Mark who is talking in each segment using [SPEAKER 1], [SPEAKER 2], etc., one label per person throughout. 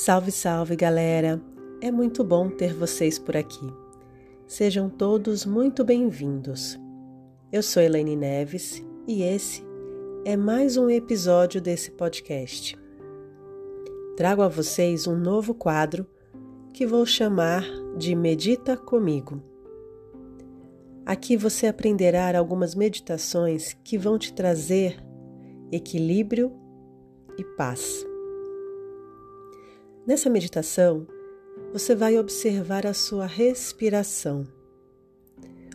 [SPEAKER 1] Salve, salve, galera! É muito bom ter vocês por aqui. Sejam todos muito bem-vindos. Eu sou Elaine Neves e esse é mais um episódio desse podcast. Trago a vocês um novo quadro que vou chamar de Medita Comigo. Aqui você aprenderá algumas meditações que vão te trazer equilíbrio e paz. Nessa meditação, você vai observar a sua respiração.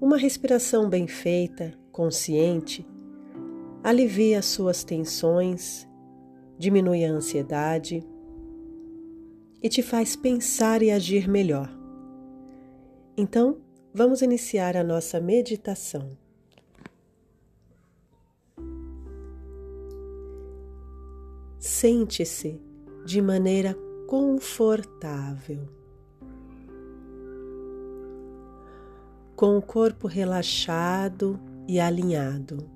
[SPEAKER 1] Uma respiração bem feita, consciente, alivia as suas tensões, diminui a ansiedade e te faz pensar e agir melhor. Então, vamos iniciar a nossa meditação. Sente-se de maneira confortável. Com o corpo relaxado e alinhado.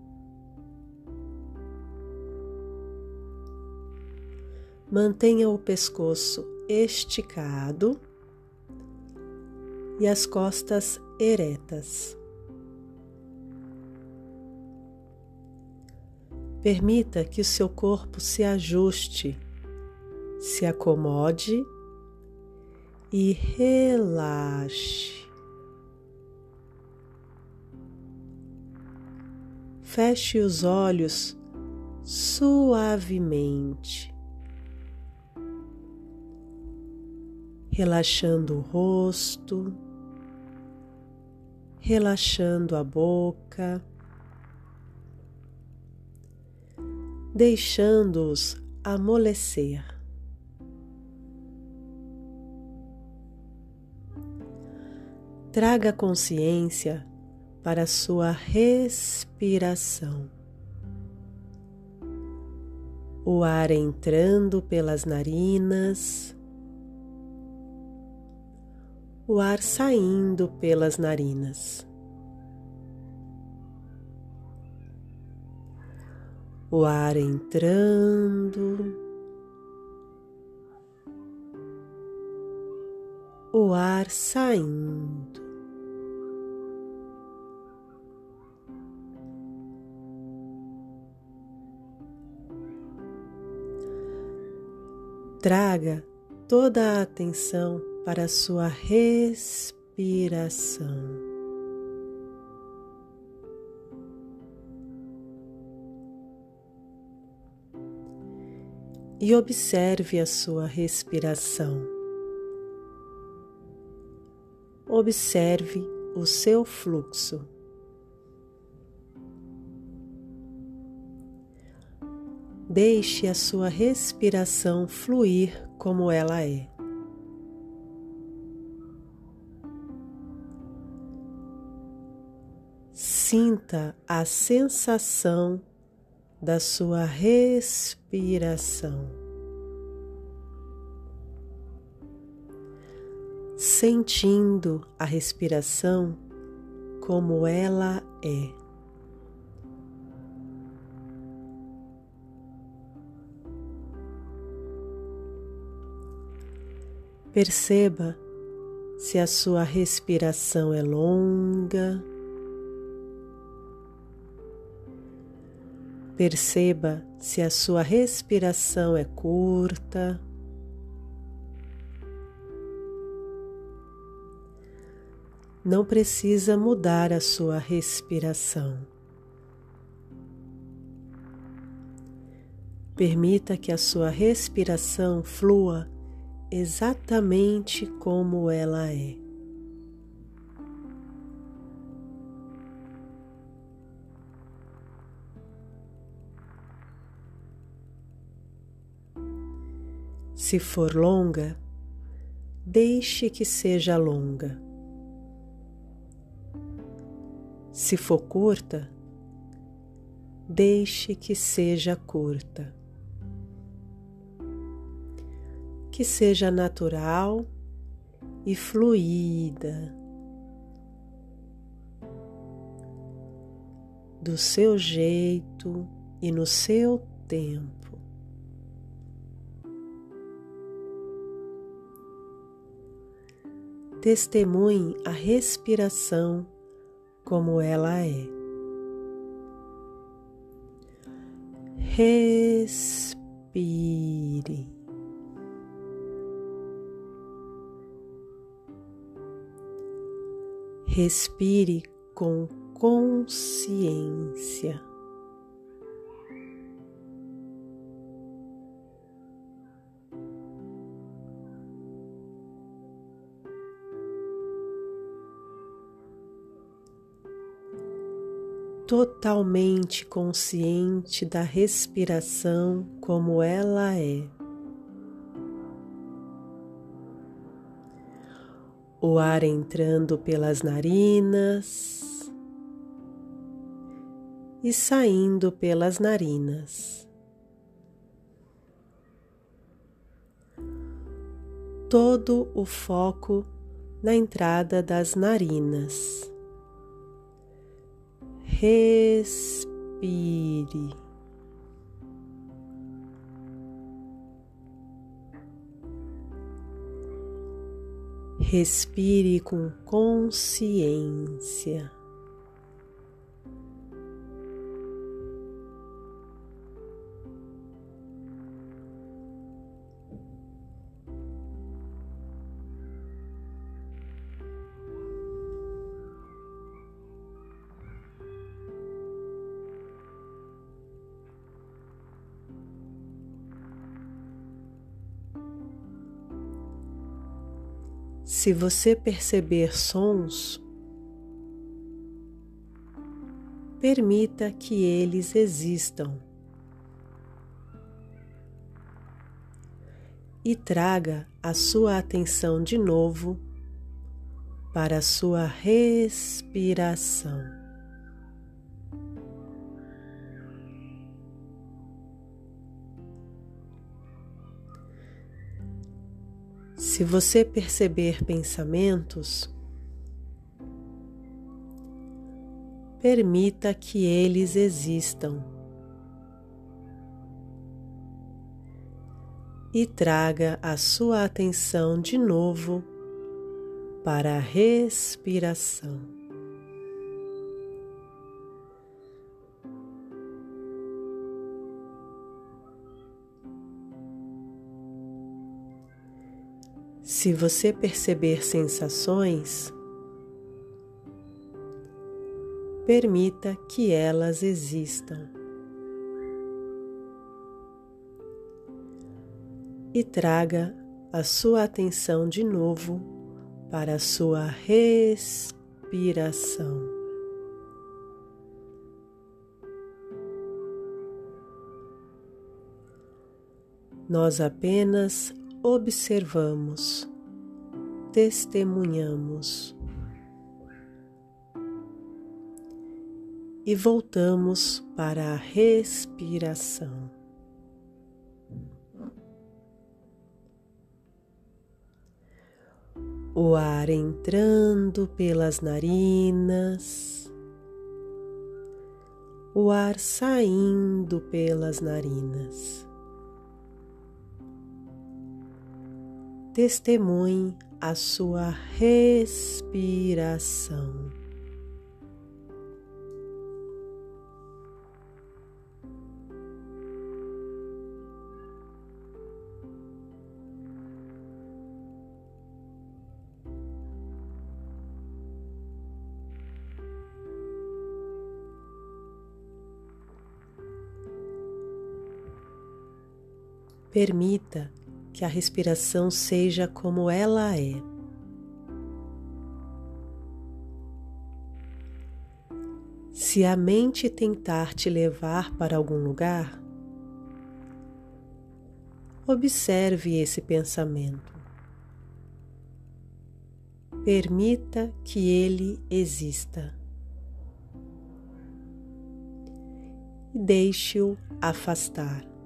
[SPEAKER 1] Mantenha o pescoço esticado e as costas eretas. Permita que o seu corpo se ajuste se acomode e relaxe. Feche os olhos suavemente, relaxando o rosto, relaxando a boca, deixando-os amolecer. Traga consciência para sua respiração. O ar entrando pelas narinas, o ar saindo pelas narinas. O ar entrando, o ar saindo. Traga toda a atenção para a sua respiração. E observe a sua respiração. Observe o seu fluxo. Deixe a sua respiração fluir como ela é. Sinta a sensação da sua respiração. Sentindo a respiração como ela é. Perceba se a sua respiração é longa. Perceba se a sua respiração é curta. Não precisa mudar a sua respiração. Permita que a sua respiração flua exatamente como ela é. Se for longa, deixe que seja longa. Se for curta, deixe que seja curta. Que seja natural e fluida, do seu jeito e no seu tempo. testemunhe a respiração como ela é. Respire. Respire com consciência. Totalmente consciente da respiração como ela é. O ar entrando pelas narinas e saindo pelas narinas. Todo o foco na entrada das narinas. Respire. Respire com consciência. Se você perceber sons, permita que eles existam e traga a sua atenção de novo para a sua respiração. Se você perceber pensamentos, permita que eles existam e traga a sua atenção de novo para a respiração. Se você perceber sensações, permita que elas existam. E traga a sua atenção de novo para a sua respiração. Nós apenas observamos, testemunhamos e voltamos para a respiração. O ar entrando pelas narinas, o ar saindo pelas narinas. Testemunhe a sua respiração. Permita que a respiração seja como ela é. Se a mente tentar te levar para algum lugar, observe esse pensamento. Permita que ele exista. E deixe-o afastar.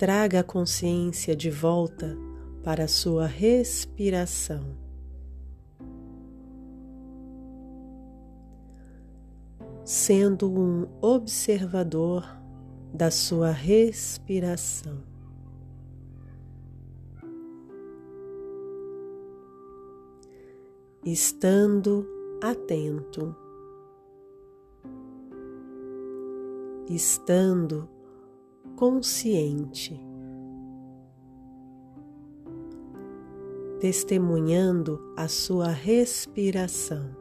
[SPEAKER 1] traga a consciência de volta para a sua respiração. Sendo um observador da sua respiração. Estando atento, estando consciente, testemunhando a sua respiração,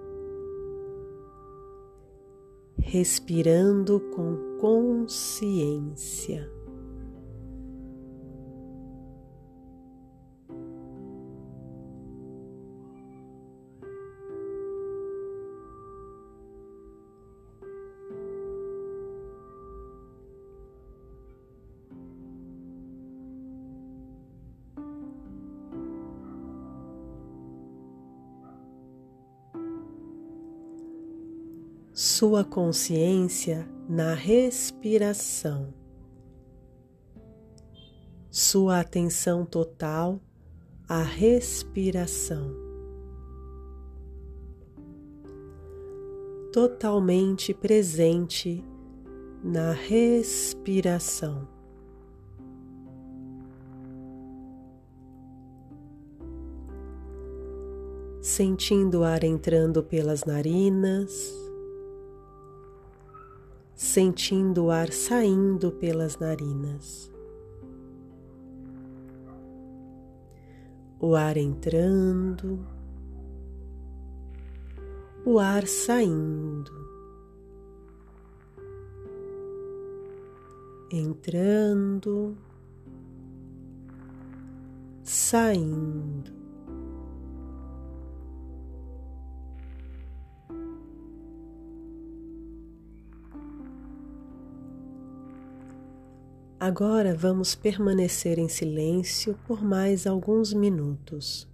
[SPEAKER 1] respirando com consciência. Sua consciência na respiração, sua atenção total à respiração, totalmente presente na respiração. Sentindo o ar entrando pelas narinas, sentindo o ar saindo pelas narinas. O ar entrando, o ar saindo, entrando, saindo. Agora vamos permanecer em silêncio por mais alguns minutos.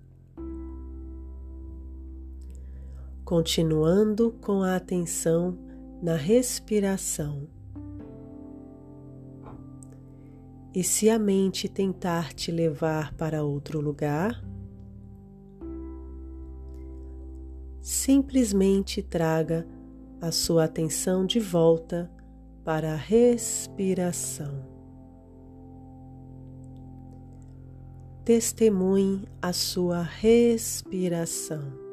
[SPEAKER 1] Continuando com a atenção na respiração. E se a mente tentar te levar para outro lugar, simplesmente traga a sua atenção de volta para a respiração. Testemunhe a sua respiração.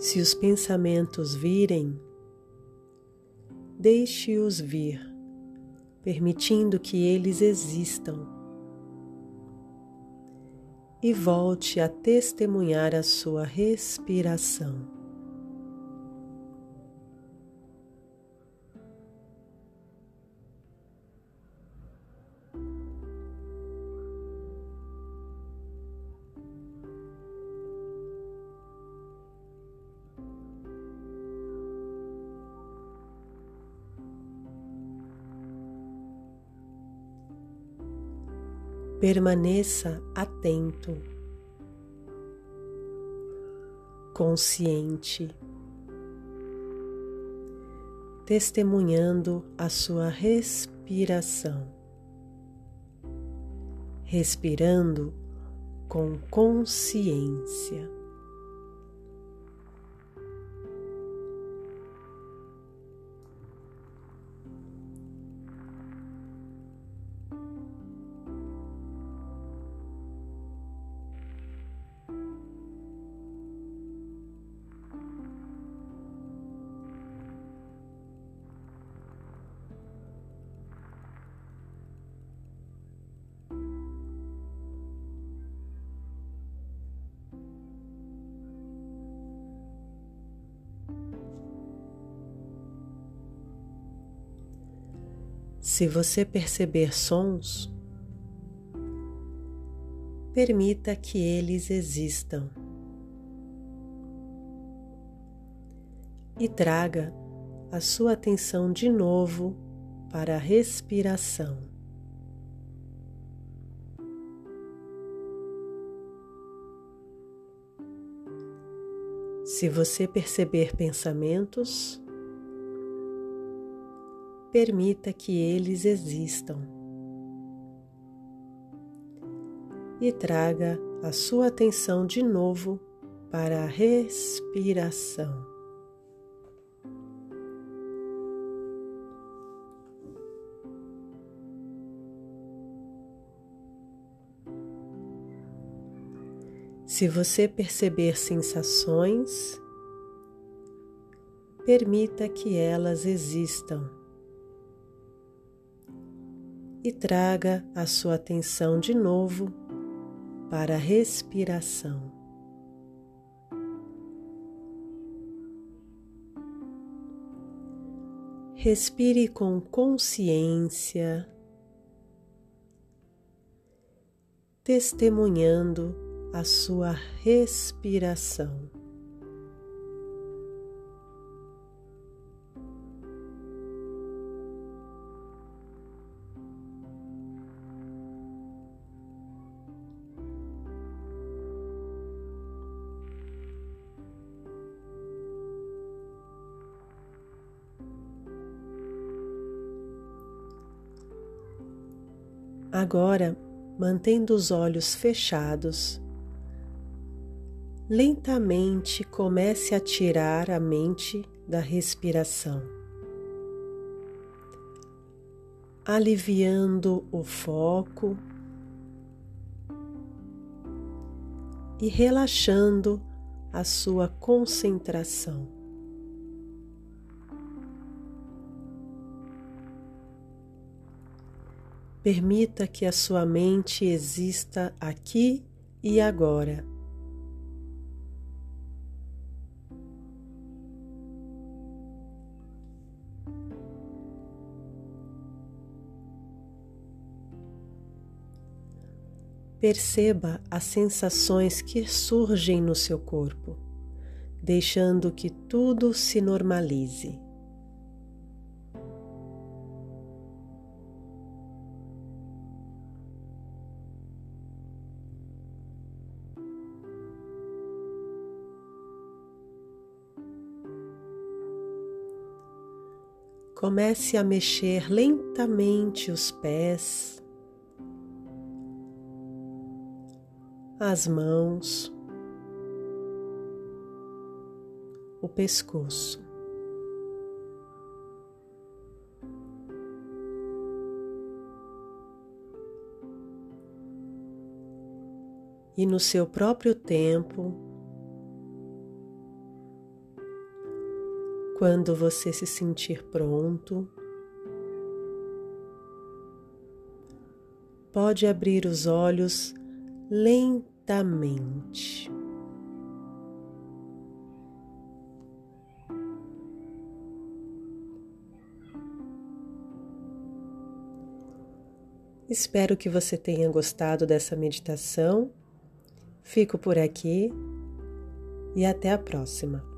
[SPEAKER 1] Se os pensamentos virem, deixe-os vir, permitindo que eles existam. E volte a testemunhar a sua respiração. Permaneça atento, consciente, testemunhando a sua respiração, respirando com consciência. Se você perceber sons, permita que eles existam e traga a sua atenção de novo para a respiração. Se você perceber pensamentos, permita que eles existam e traga a sua atenção de novo para a respiração. Se você perceber sensações, permita que elas existam e traga a sua atenção de novo para a respiração. Respire com consciência, testemunhando a sua respiração. Agora, mantendo os olhos fechados, lentamente comece a tirar a mente da respiração, aliviando o foco e relaxando a sua concentração. Permita que a sua mente exista aqui e agora Perceba as sensações que surgem no seu corpo, deixando que tudo se normalize. Comece a mexer lentamente os pés, as mãos, o pescoço. E no seu próprio tempo, quando você se sentir pronto, pode abrir os olhos lentamente. Espero que você tenha gostado dessa meditação. Fico por aqui e até a próxima.